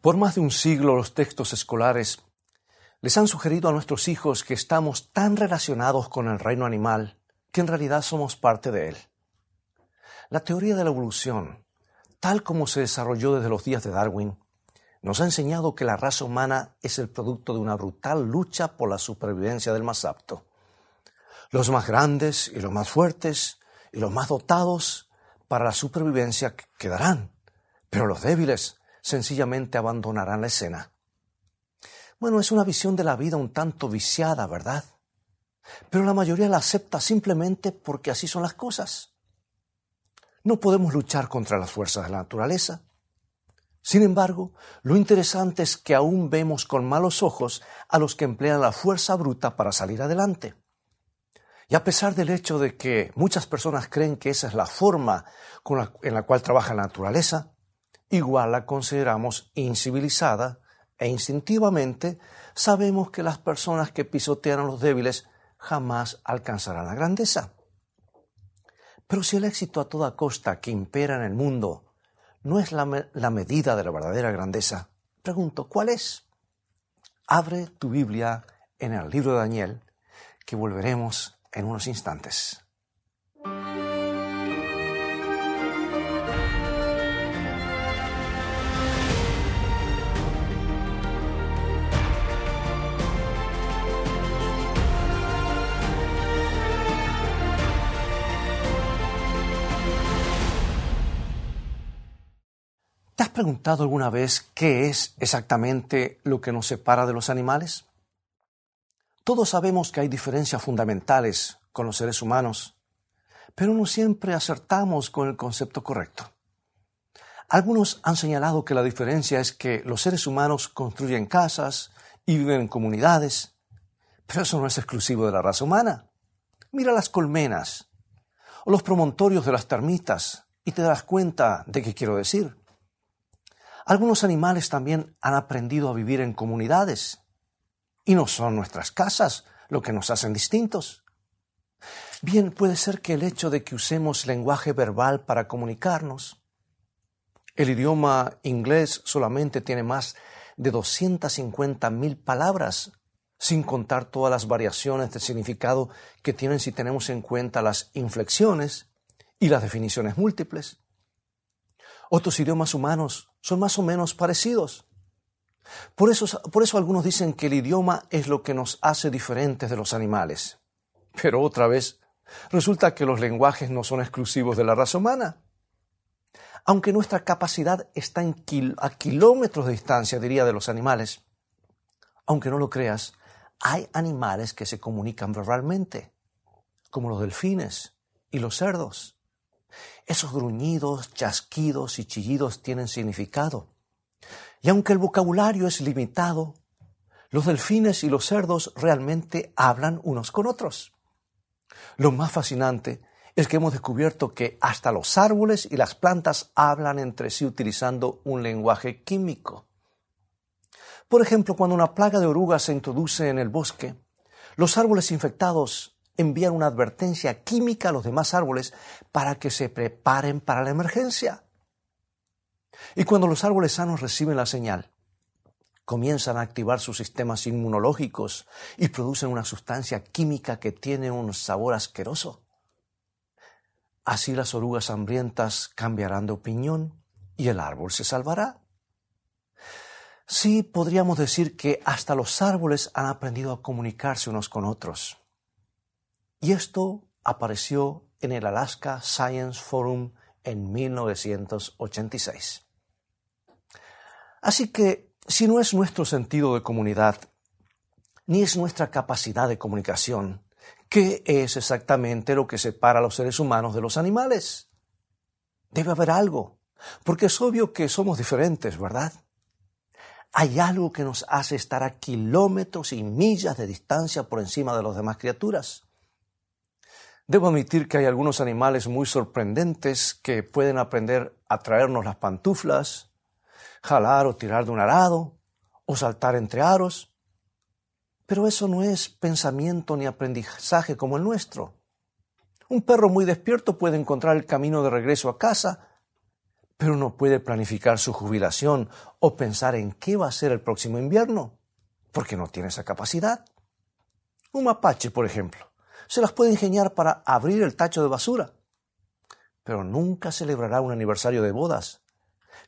Por más de un siglo los textos escolares les han sugerido a nuestros hijos que estamos tan relacionados con el reino animal que en realidad somos parte de él. La teoría de la evolución, tal como se desarrolló desde los días de Darwin, nos ha enseñado que la raza humana es el producto de una brutal lucha por la supervivencia del más apto. Los más grandes y los más fuertes y los más dotados para la supervivencia quedarán, pero los débiles sencillamente abandonarán la escena. Bueno, es una visión de la vida un tanto viciada, ¿verdad? Pero la mayoría la acepta simplemente porque así son las cosas. No podemos luchar contra las fuerzas de la naturaleza. Sin embargo, lo interesante es que aún vemos con malos ojos a los que emplean la fuerza bruta para salir adelante. Y a pesar del hecho de que muchas personas creen que esa es la forma en la cual trabaja la naturaleza, igual la consideramos incivilizada e instintivamente sabemos que las personas que pisotean a los débiles jamás alcanzarán la grandeza. Pero si el éxito a toda costa que impera en el mundo no es la, medida de la verdadera grandeza, pregunto, ¿cuál es? Abre tu Biblia en el libro de Daniel, que volveremos en unos instantes. Has preguntado alguna vez qué es exactamente lo que nos separa de los animales? Todos sabemos que hay diferencias fundamentales con los seres humanos, pero no siempre acertamos con el concepto correcto. Algunos han señalado que la diferencia es que los seres humanos construyen casas y viven en comunidades, pero eso no es exclusivo de la raza humana. Mira las colmenas o los promontorios de las termitas y te das cuenta de qué quiero decir. Algunos animales también han aprendido a vivir en comunidades y no son nuestras casas lo que nos hacen distintos. Bien, puede ser que el hecho de que usemos lenguaje verbal para comunicarnos, el idioma inglés solamente tiene más de 250 mil palabras, sin contar todas las variaciones de significado que tienen si tenemos en cuenta las inflexiones y las definiciones múltiples. Otros idiomas humanos son más o menos parecidos. Por eso, por eso algunos dicen que el idioma es lo que nos hace diferentes de los animales. Pero otra vez, resulta que los lenguajes no son exclusivos de la raza humana. Aunque nuestra capacidad está a kilómetros de distancia, diría, de los animales, aunque no lo creas, hay animales que se comunican verbalmente, como los delfines y los cerdos. Esos gruñidos, chasquidos y chillidos tienen significado. Y aunque el vocabulario es limitado, los delfines y los cerdos realmente hablan unos con otros. Lo más fascinante es que hemos descubierto que hasta los árboles y las plantas hablan entre sí utilizando un lenguaje químico. Por ejemplo, cuando una plaga de orugas se introduce en el bosque, los árboles infectados envían una advertencia química a los demás árboles para que se preparen para la emergencia. Y cuando los árboles sanos reciben la señal, comienzan a activar sus sistemas inmunológicos y producen una sustancia química que tiene un sabor asqueroso. Así las orugas hambrientas cambiarán de opinión y el árbol se salvará. Sí, podríamos decir que hasta los árboles han aprendido a comunicarse unos con otros. Y esto apareció en el Alaska Science Forum en 1986. Así que, si no es nuestro sentido de comunidad, ni es nuestra capacidad de comunicación, ¿qué es exactamente lo que separa a los seres humanos de los animales? Debe haber algo, porque es obvio que somos diferentes, ¿verdad? Hay algo que nos hace estar a kilómetros y millas de distancia por encima de las demás criaturas. Debo admitir que hay algunos animales muy sorprendentes que pueden aprender a traernos las pantuflas, jalar o tirar de un arado, o saltar entre aros. Pero eso no es pensamiento ni aprendizaje como el nuestro. Un perro muy despierto puede encontrar el camino de regreso a casa, pero no puede planificar su jubilación o pensar en qué va a ser el próximo invierno, porque no tiene esa capacidad. Un mapache, por ejemplo, se las puede ingeniar para abrir el tacho de basura, pero nunca celebrará un aniversario de bodas,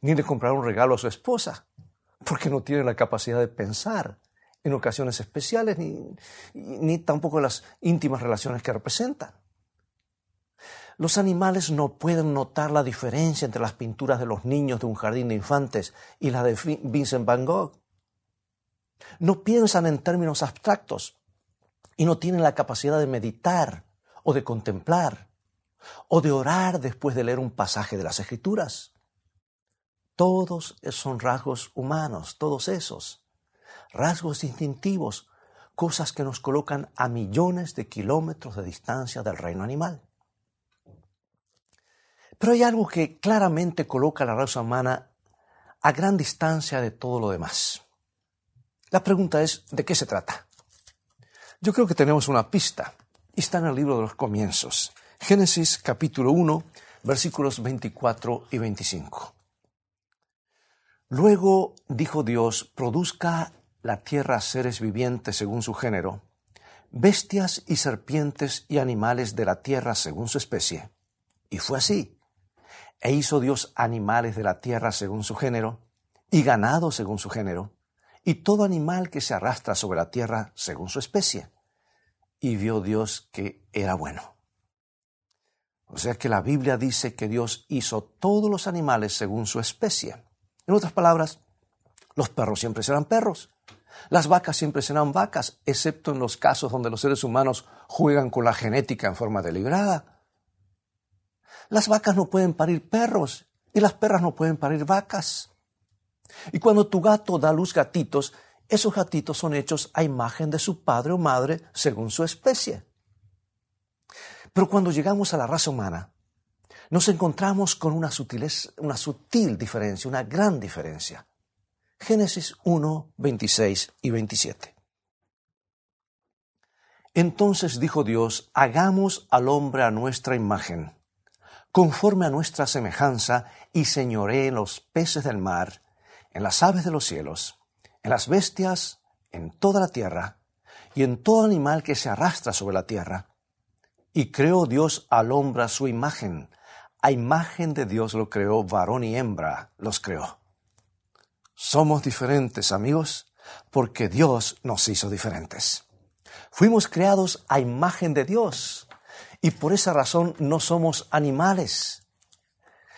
ni le comprará un regalo a su esposa, porque no tiene la capacidad de pensar en ocasiones especiales, ni, ni tampoco las íntimas relaciones que representan. Los animales no pueden notar la diferencia entre las pinturas de los niños de un jardín de infantes y las de Vincent Van Gogh. No piensan en términos abstractos y no tienen la capacidad de meditar o de contemplar o de orar después de leer un pasaje de las Escrituras. Todos son rasgos humanos, todos esos, rasgos instintivos, cosas que nos colocan a millones de kilómetros de distancia del reino animal. Pero hay algo que claramente coloca a la raza humana a gran distancia de todo lo demás. La pregunta es, ¿de qué se trata? Yo creo que tenemos una pista, está en el libro de los comienzos, Génesis capítulo 1, versículos 24 y 25. Luego dijo Dios, produzca la tierra seres vivientes según su género, bestias y serpientes y animales de la tierra según su especie. Y fue así. E hizo Dios animales de la tierra según su género, y ganado según su género, y todo animal que se arrastra sobre la tierra según su especie. Y vio Dios que era bueno. O sea que la Biblia dice que Dios hizo todos los animales según su especie. En otras palabras, los perros siempre serán perros, las vacas siempre serán vacas, excepto en los casos donde los seres humanos juegan con la genética en forma deliberada. Las vacas no pueden parir perros y las perras no pueden parir vacas. Y cuando tu gato da luz gatitos, esos gatitos son hechos a imagen de su padre o madre según su especie. Pero cuando llegamos a la raza humana, nos encontramos con una, una sutil diferencia, una gran diferencia. Génesis 1, 26 y 27. Entonces dijo Dios, hagamos al hombre a nuestra imagen conforme a nuestra semejanza, y señoré en los peces del mar, en las aves de los cielos, en las bestias, en toda la tierra, y en todo animal que se arrastra sobre la tierra. Y creó Dios al hombre a su imagen. A imagen de Dios lo creó, varón y hembra los creó. Somos diferentes, amigos, porque Dios nos hizo diferentes. Fuimos creados a imagen de Dios y por esa razón no somos animales.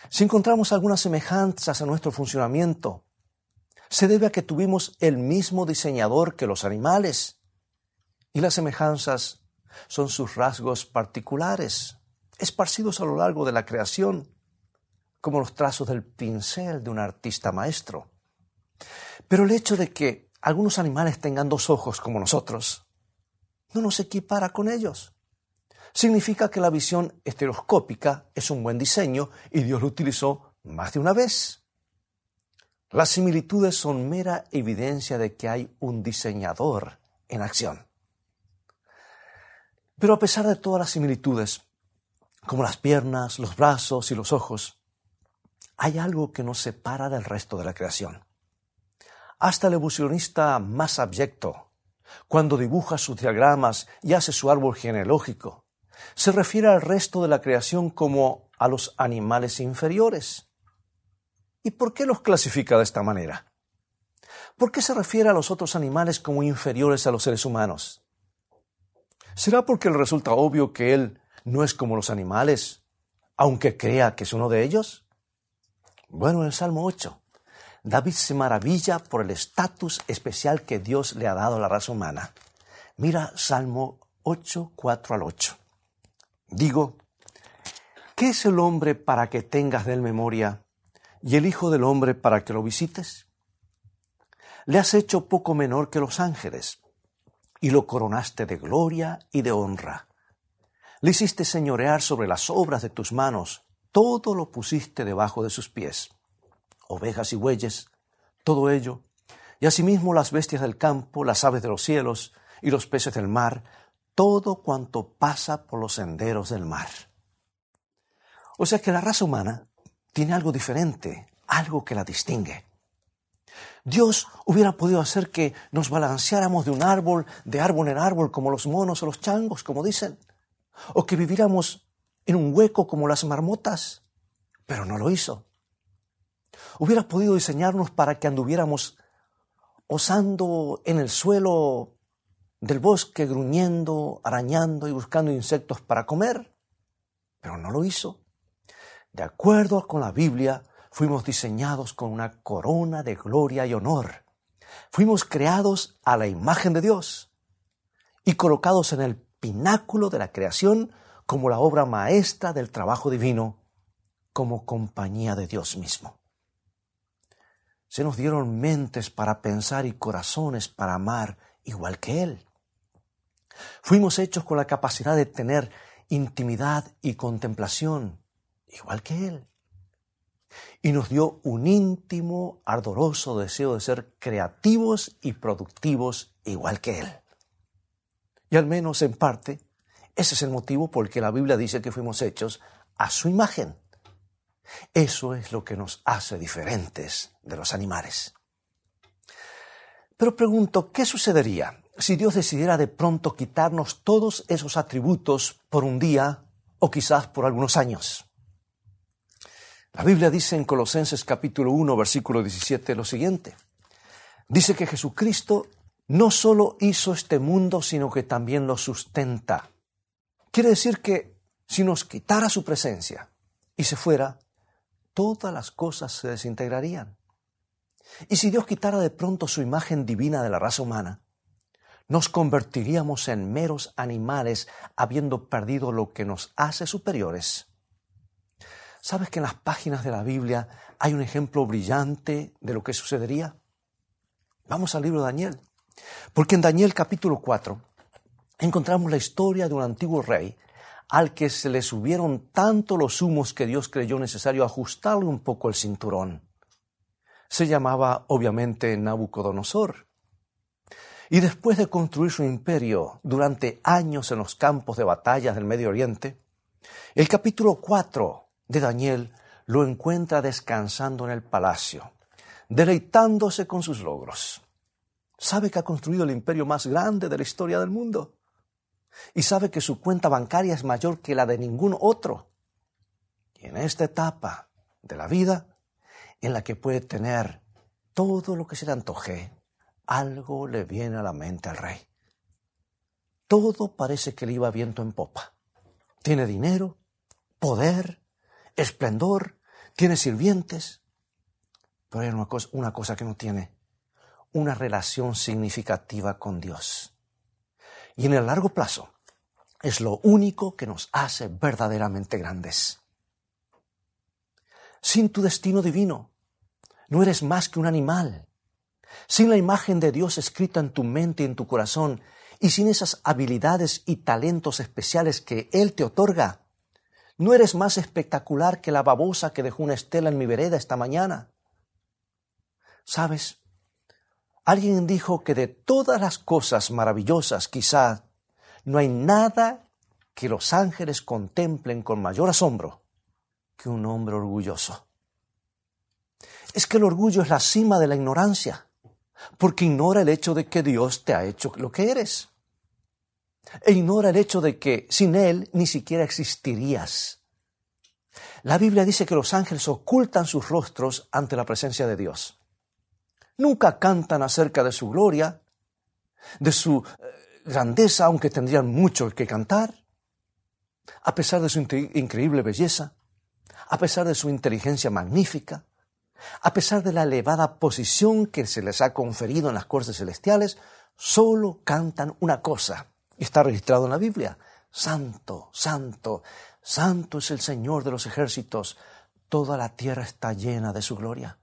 Si encontramos algunas semejanzas a nuestro funcionamiento, se debe a que tuvimos el mismo diseñador que los animales. Y las semejanzas son sus rasgos particulares, esparcidos a lo largo de la creación, como los trazos del pincel de un artista maestro. Pero el hecho de que algunos animales tengan dos ojos como nosotros, no nos equipara con ellos significa que la visión estereoscópica es un buen diseño y Dios lo utilizó más de una vez. Las similitudes son mera evidencia de que hay un diseñador en acción. Pero a pesar de todas las similitudes, como las piernas, los brazos y los ojos, hay algo que nos separa del resto de la creación. Hasta el evolucionista más abyecto, cuando dibuja sus diagramas y hace su árbol genealógico, se refiere al resto de la creación como a los animales inferiores. ¿Y por qué los clasifica de esta manera? ¿Por qué se refiere a los otros animales como inferiores a los seres humanos? ¿Será porque le resulta obvio que él no es como los animales, aunque crea que es uno de ellos? Bueno, en el Salmo 8, David se maravilla por el estatus especial que Dios le ha dado a la raza humana. Mira Salmo 8, 4 al 8. Digo, ¿qué es el hombre para que tengas de él memoria y el Hijo del hombre para que lo visites? Le has hecho poco menor que los ángeles y lo coronaste de gloria y de honra. Le hiciste señorear sobre las obras de tus manos, todo lo pusiste debajo de sus pies, ovejas y bueyes, todo ello, y asimismo las bestias del campo, las aves de los cielos y los peces del mar, todo cuanto pasa por los senderos del mar. O sea que la raza humana tiene algo diferente, algo que la distingue. Dios hubiera podido hacer que nos balanceáramos de un árbol, de árbol en árbol, como los monos o los changos, como dicen, o que viviéramos en un hueco como las marmotas, pero no lo hizo. Hubiera podido diseñarnos para que anduviéramos osando en el suelo del bosque, gruñendo, arañando y buscando insectos para comer, pero no lo hizo. De acuerdo con la Biblia, fuimos diseñados con una corona de gloria y honor. Fuimos creados a la imagen de Dios y colocados en el pináculo de la creación como la obra maestra del trabajo divino, como compañía de Dios mismo. Se nos dieron mentes para pensar y corazones para amar igual que Él. Fuimos hechos con la capacidad de tener intimidad y contemplación igual que Él y nos dio un íntimo, ardoroso deseo de ser creativos y productivos igual que Él. Y al menos en parte, ese es el motivo por el que la Biblia dice que fuimos hechos a su imagen. Eso es lo que nos hace diferentes de los animales. Pero pregunto, ¿qué sucedería si Dios decidiera de pronto quitarnos todos esos atributos por un día o quizás por algunos años? La Biblia dice en Colosenses capítulo 1, versículo 17 lo siguiente. Dice que Jesucristo no solo hizo este mundo, sino que también lo sustenta. Quiere decir que si nos quitara su presencia y se fuera, todas las cosas se desintegrarían. Y si Dios quitara de pronto su imagen divina de la raza humana, nos convertiríamos en meros animales habiendo perdido lo que nos hace superiores ¿Sabes que en las páginas de la Biblia hay un ejemplo brillante de lo que sucedería? Vamos al libro de Daniel. Porque en Daniel capítulo 4 encontramos la historia de un antiguo rey al que se le subieron tanto los humos que Dios creyó necesario ajustarle un poco el cinturón. Se llamaba obviamente Nabucodonosor. Y después de construir su imperio durante años en los campos de batallas del Medio Oriente, el capítulo 4 de Daniel lo encuentra descansando en el palacio, deleitándose con sus logros. Sabe que ha construido el imperio más grande de la historia del mundo y sabe que su cuenta bancaria es mayor que la de ningún otro. Y en esta etapa de la vida, en la que puede tener todo lo que se le antoje, algo le viene a la mente al rey. Todo parece que le iba viento en popa. Tiene dinero, poder, esplendor, tiene sirvientes, pero hay una cosa, una cosa que no tiene, una relación significativa con Dios. Y en el largo plazo es lo único que nos hace verdaderamente grandes. Sin tu destino divino, no eres más que un animal. Sin la imagen de Dios escrita en tu mente y en tu corazón, y sin esas habilidades y talentos especiales que Él te otorga, no eres más espectacular que la babosa que dejó una estela en mi vereda esta mañana. ¿Sabes? Alguien dijo que de todas las cosas maravillosas, quizá, no hay nada que los ángeles contemplen con mayor asombro que un hombre orgulloso. Es que el orgullo es la cima de la ignorancia, porque ignora el hecho de que Dios te ha hecho lo que eres e ignora el hecho de que sin Él ni siquiera existirías. La Biblia dice que los ángeles ocultan sus rostros ante la presencia de Dios. Nunca cantan acerca de su gloria, de su eh, grandeza, aunque tendrían mucho que cantar, a pesar de su increíble belleza, a pesar de su inteligencia magnífica, a pesar de la elevada posición que se les ha conferido en las cortes celestiales, solo cantan una cosa, está registrado en la Biblia. Santo, santo, santo es el Señor de los ejércitos. Toda la tierra está llena de su gloria.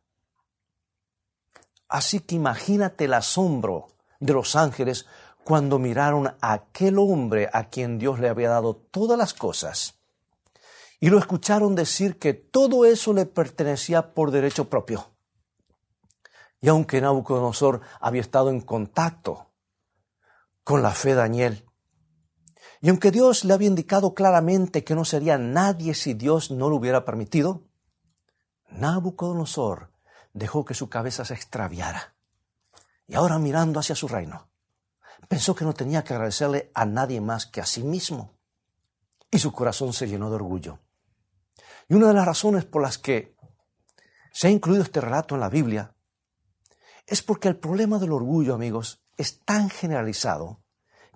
Así que imagínate el asombro de los ángeles cuando miraron a aquel hombre a quien Dios le había dado todas las cosas y lo escucharon decir que todo eso le pertenecía por derecho propio. Y aunque Nabucodonosor había estado en contacto con la fe Daniel. Y aunque Dios le había indicado claramente que no sería nadie si Dios no lo hubiera permitido, Nabucodonosor dejó que su cabeza se extraviara. Y ahora mirando hacia su reino, pensó que no tenía que agradecerle a nadie más que a sí mismo. Y su corazón se llenó de orgullo. Y una de las razones por las que se ha incluido este relato en la Biblia es porque el problema del orgullo, amigos, es tan generalizado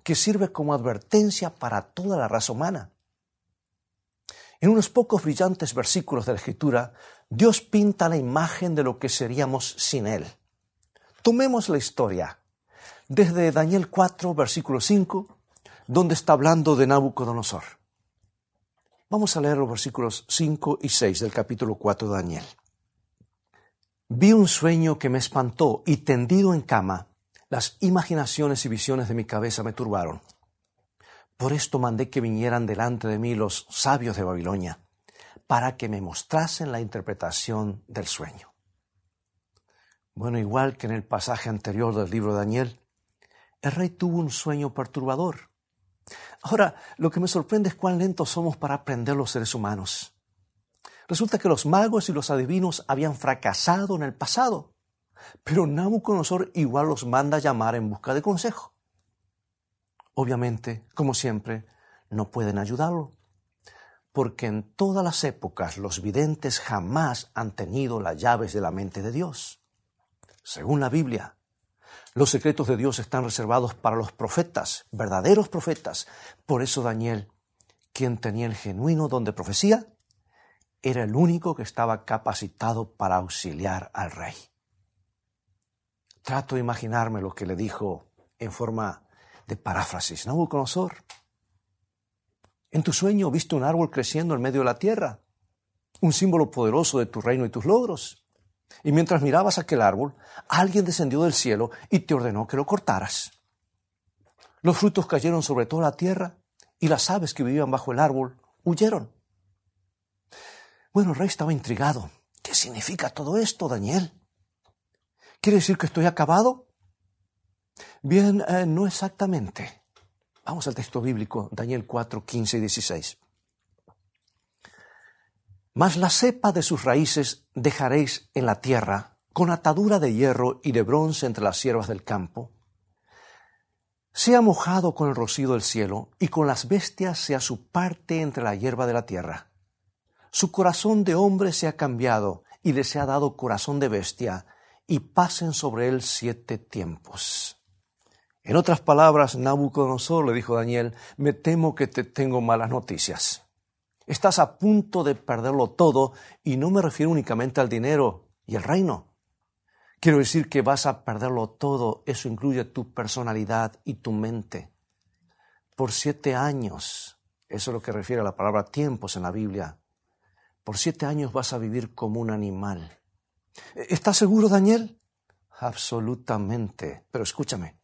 que sirve como advertencia para toda la raza humana. En unos pocos brillantes versículos de la Escritura, Dios pinta la imagen de lo que seríamos sin Él. Tomemos la historia desde Daniel 4, versículo 5, donde está hablando de Nabucodonosor. Vamos a leer los versículos 5 y 6 del capítulo 4 de Daniel. Vi un sueño que me espantó y tendido en cama, las imaginaciones y visiones de mi cabeza me turbaron. Por esto mandé que vinieran delante de mí los sabios de Babilonia, para que me mostrasen la interpretación del sueño. Bueno, igual que en el pasaje anterior del libro de Daniel, el rey tuvo un sueño perturbador. Ahora, lo que me sorprende es cuán lentos somos para aprender los seres humanos. Resulta que los magos y los adivinos habían fracasado en el pasado, pero Nabucodonosor igual los manda a llamar en busca de consejo. Obviamente, como siempre, no pueden ayudarlo, porque en todas las épocas los videntes jamás han tenido las llaves de la mente de Dios. Según la Biblia, los secretos de Dios están reservados para los profetas, verdaderos profetas. Por eso Daniel, quien tenía el genuino don de profecía, era el único que estaba capacitado para auxiliar al rey. Trato de imaginarme lo que le dijo en forma de paráfrasis. Nabucodonosor, en tu sueño viste un árbol creciendo en medio de la tierra, un símbolo poderoso de tu reino y tus logros. Y mientras mirabas aquel árbol, alguien descendió del cielo y te ordenó que lo cortaras. Los frutos cayeron sobre toda la tierra y las aves que vivían bajo el árbol huyeron. Bueno, el rey estaba intrigado. ¿Qué significa todo esto, Daniel? ¿Quiere decir que estoy acabado? Bien, eh, no exactamente. Vamos al texto bíblico, Daniel 4, 15 y 16. Mas la cepa de sus raíces dejaréis en la tierra, con atadura de hierro y de bronce entre las siervas del campo. Sea mojado con el rocío del cielo, y con las bestias sea su parte entre la hierba de la tierra. Su corazón de hombre se ha cambiado, y le se ha dado corazón de bestia, y pasen sobre él siete tiempos. En otras palabras, Nabucodonosor le dijo a Daniel, me temo que te tengo malas noticias. Estás a punto de perderlo todo y no me refiero únicamente al dinero y el reino. Quiero decir que vas a perderlo todo, eso incluye tu personalidad y tu mente. Por siete años, eso es lo que refiere a la palabra tiempos en la Biblia, por siete años vas a vivir como un animal. ¿Estás seguro, Daniel? Absolutamente. Pero escúchame,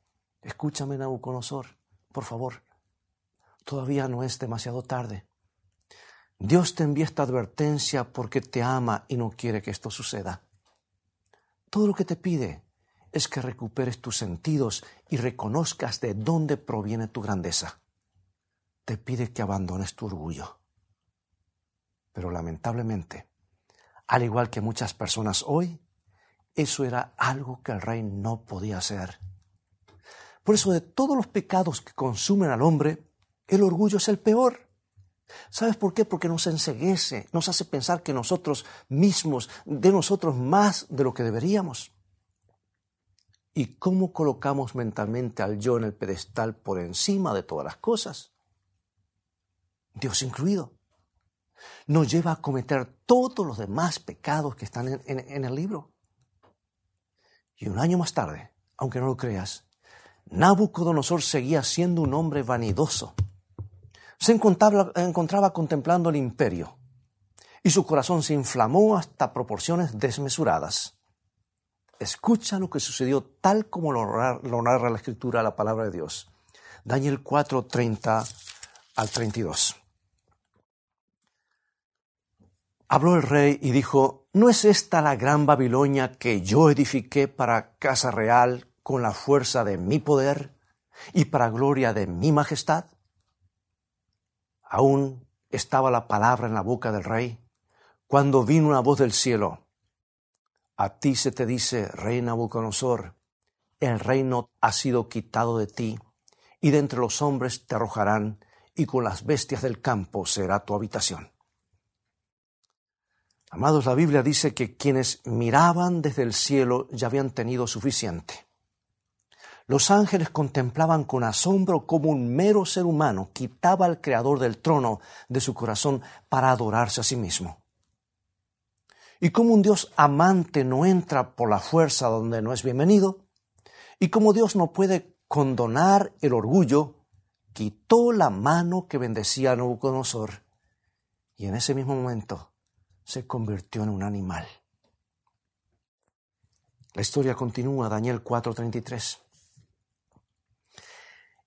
Escúchame, Nabucodonosor, por favor. Todavía no es demasiado tarde. Dios te envía esta advertencia porque te ama y no quiere que esto suceda. Todo lo que te pide es que recuperes tus sentidos y reconozcas de dónde proviene tu grandeza. Te pide que abandones tu orgullo. Pero lamentablemente, al igual que muchas personas hoy, eso era algo que el rey no podía hacer. Por eso de todos los pecados que consumen al hombre, el orgullo es el peor. ¿Sabes por qué? Porque nos enseguece, nos hace pensar que nosotros mismos, de nosotros más de lo que deberíamos. ¿Y cómo colocamos mentalmente al yo en el pedestal por encima de todas las cosas? Dios incluido. Nos lleva a cometer todos los demás pecados que están en, el libro. Y un año más tarde, aunque no lo creas, Nabucodonosor seguía siendo un hombre vanidoso. Se encontraba, encontraba, contemplando el imperio y su corazón se inflamó hasta proporciones desmesuradas. Escucha lo que sucedió tal como lo, lo narra la escritura, la palabra de Dios. Daniel 4, 30 al 32. Habló el rey y dijo, ¿no es esta la gran Babilonia que yo edifiqué para casa real con la fuerza de mi poder y para gloria de mi majestad? Aún estaba la palabra en la boca del rey cuando vino una voz del cielo. A ti se te dice, rey Nabucodonosor, el reino ha sido quitado de ti, y de entre los hombres te arrojarán, y con las bestias del campo será tu habitación. Amados, la Biblia dice que quienes miraban desde el cielo ya habían tenido suficiente. Los ángeles contemplaban con asombro cómo un mero ser humano quitaba al Creador del trono de su corazón para adorarse a sí mismo. Y cómo un Dios amante no entra por la fuerza donde no es bienvenido, y cómo Dios no puede condonar el orgullo, quitó la mano que bendecía a Nabucodonosor, y en ese mismo momento se convirtió en un animal. La historia continúa, Daniel 4:33.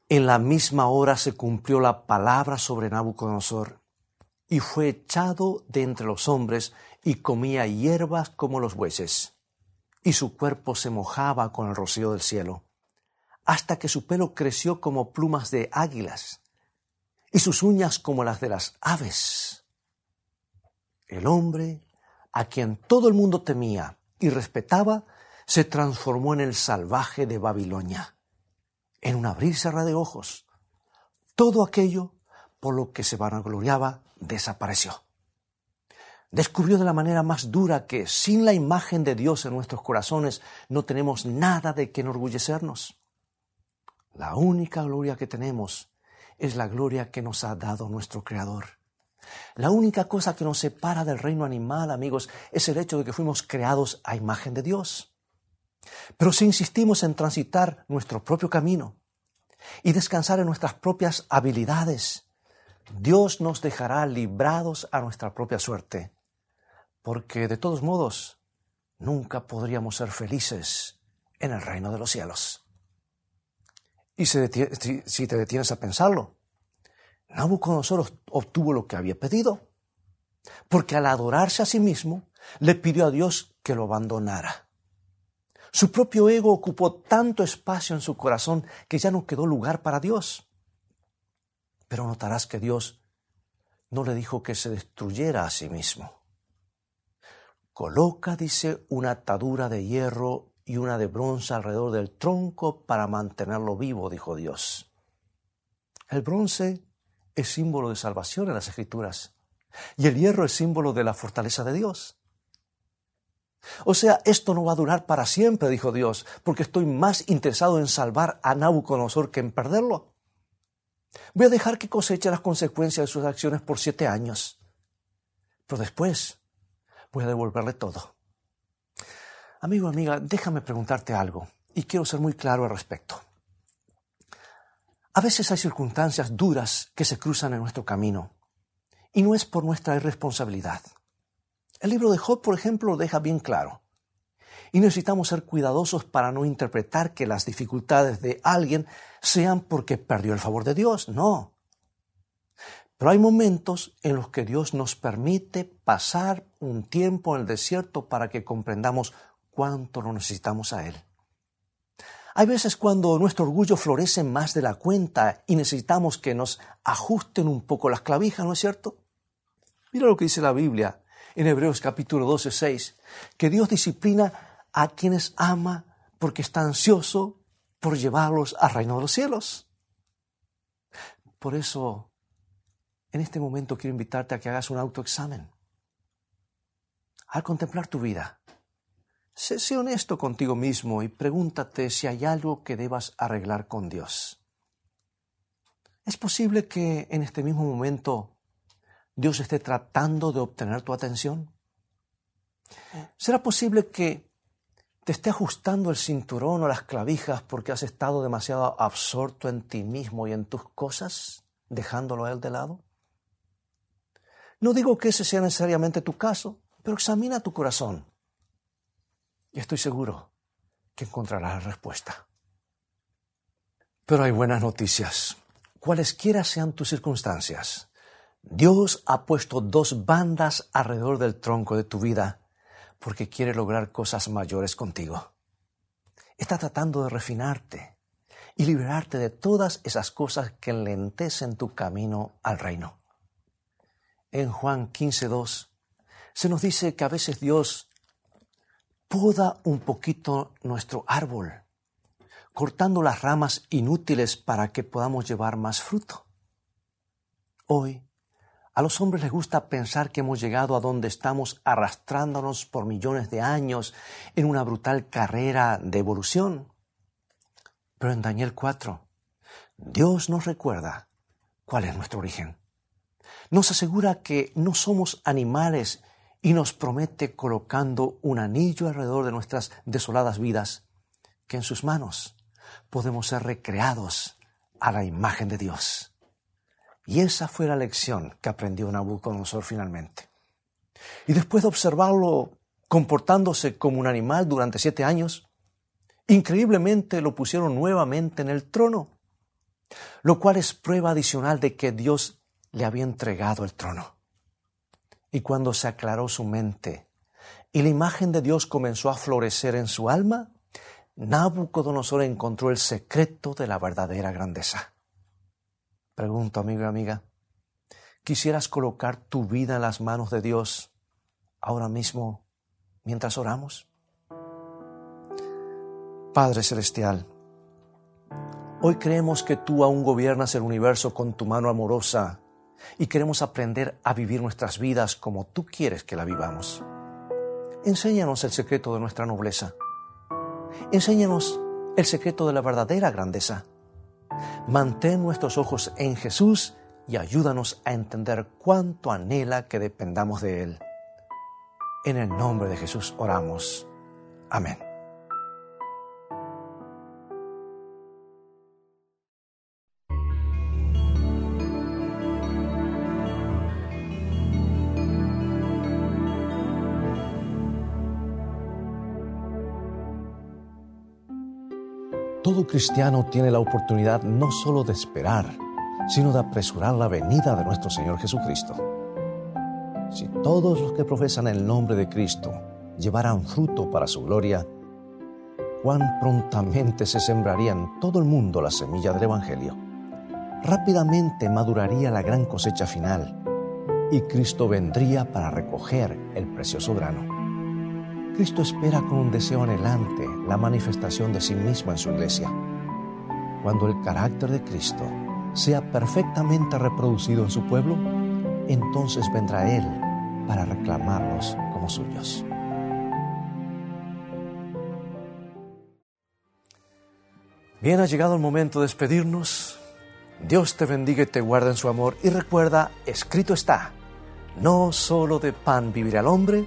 En la misma hora se cumplió la palabra sobre Nabucodonosor, y fue echado de entre los hombres y comía hierbas como los bueyes, y su cuerpo se mojaba con el rocío del cielo, hasta que su pelo creció como plumas de águilas, y sus uñas como las de las aves el hombre, a quien todo el mundo temía y respetaba, se transformó en el salvaje de Babilonia. En un abrir de ojos, todo aquello por lo que se vanagloriaba desapareció. Descubrió de la manera más dura que sin la imagen de Dios en nuestros corazones no tenemos nada de que enorgullecernos. La única gloria que tenemos es la gloria que nos ha dado nuestro Creador. La única cosa que nos separa del reino animal, amigos, es el hecho de que fuimos creados a imagen de Dios. Pero si insistimos en transitar nuestro propio camino y descansar en nuestras propias habilidades, Dios nos dejará librados a nuestra propia suerte, porque de todos modos nunca podríamos ser felices en el reino de los cielos. Y si, te detienes a pensarlo, Nabucodonosor obtuvo lo que había pedido, porque al adorarse a sí mismo, le pidió a Dios que lo abandonara. Su propio ego ocupó tanto espacio en su corazón que ya no quedó lugar para Dios. Pero notarás que Dios no le dijo que se destruyera a sí mismo. Coloca, dice, una atadura de hierro y una de bronce alrededor del tronco para mantenerlo vivo, dijo Dios. El bronce es símbolo de salvación en las Escrituras. Y el hierro es símbolo de la fortaleza de Dios. O sea, esto no va a durar para siempre, dijo Dios, porque estoy más interesado en salvar a Nabucodonosor que en perderlo. Voy a dejar que coseche las consecuencias de sus acciones por siete años. Pero después voy a devolverle todo. Amigo, amiga, déjame preguntarte algo y quiero ser muy claro al respecto. A veces hay circunstancias duras que se cruzan en nuestro camino y no es por nuestra irresponsabilidad. El libro de Job, por ejemplo, lo deja bien claro. Y necesitamos ser cuidadosos para no interpretar que las dificultades de alguien sean porque perdió el favor de Dios. No. Pero hay momentos en los que Dios nos permite pasar un tiempo en el desierto para que comprendamos cuánto lo necesitamos a Él. Hay veces cuando nuestro orgullo florece más de la cuenta y necesitamos que nos ajusten un poco las clavijas, ¿no es cierto? Mira lo que dice la Biblia en Hebreos capítulo 12, 6, que Dios disciplina a quienes ama porque está ansioso por llevarlos al reino de los cielos. Por eso, en este momento quiero invitarte a que hagas un autoexamen. Al contemplar tu vida, Sé, honesto contigo mismo y pregúntate si hay algo que debas arreglar con Dios. ¿Es posible que en este mismo momento Dios esté tratando de obtener tu atención? ¿Será posible que te esté ajustando el cinturón o las clavijas porque has estado demasiado absorto en ti mismo y en tus cosas, dejándolo a Él de lado? No digo que ese sea necesariamente tu caso, pero examina tu corazón y estoy seguro que encontrarás la respuesta. Pero hay buenas noticias. Cualesquiera sean tus circunstancias, Dios ha puesto dos bandas alrededor del tronco de tu vida porque quiere lograr cosas mayores contigo. Está tratando de refinarte y liberarte de todas esas cosas que lentecen tu camino al reino. En Juan 15.2 se nos dice que a veces Dios poda un poquito nuestro árbol, cortando las ramas inútiles para que podamos llevar más fruto. Hoy, a los hombres les gusta pensar que hemos llegado a donde estamos arrastrándonos por millones de años en una brutal carrera de evolución. Pero en Daniel 4, Dios nos recuerda cuál es nuestro origen. Nos asegura que no somos animales y nos promete colocando un anillo alrededor de nuestras desoladas vidas, que en sus manos podemos ser recreados a la imagen de Dios. Y esa fue la lección que aprendió Nabucodonosor finalmente. Y después de observarlo comportándose como un animal durante siete años, increíblemente lo pusieron nuevamente en el trono, lo cual es prueba adicional de que Dios le había entregado el trono. Y cuando se aclaró su mente y la imagen de Dios comenzó a florecer en su alma, Nabucodonosor encontró el secreto de la verdadera grandeza. Pregunto, amigo y amiga, ¿quisieras colocar tu vida en las manos de Dios ahora mismo mientras oramos? Padre Celestial, hoy creemos que tú aún gobiernas el universo con tu mano amorosa y queremos aprender a vivir nuestras vidas como tú quieres que la vivamos. Enséñanos el secreto de nuestra nobleza. Enséñanos el secreto de la verdadera grandeza. Mantén nuestros ojos en Jesús y ayúdanos a entender cuánto anhela que dependamos de Él. En el nombre de Jesús oramos. Amén. Cristiano tiene la oportunidad no solo de esperar, sino de apresurar la venida de nuestro Señor Jesucristo. Si todos los que profesan el nombre de Cristo llevaran fruto para su gloria, cuán prontamente se sembraría en todo el mundo la semilla del Evangelio. Rápidamente maduraría la gran cosecha final y Cristo vendría para recoger el precioso grano. Cristo espera con un deseo anhelante la manifestación de sí mismo en su iglesia. Cuando el carácter de Cristo sea perfectamente reproducido en su pueblo, entonces vendrá Él para reclamarlos como suyos. Bien, ha llegado el momento de despedirnos. Dios te bendiga y te guarde en su amor y recuerda, escrito está, no solo de pan vivirá el hombre,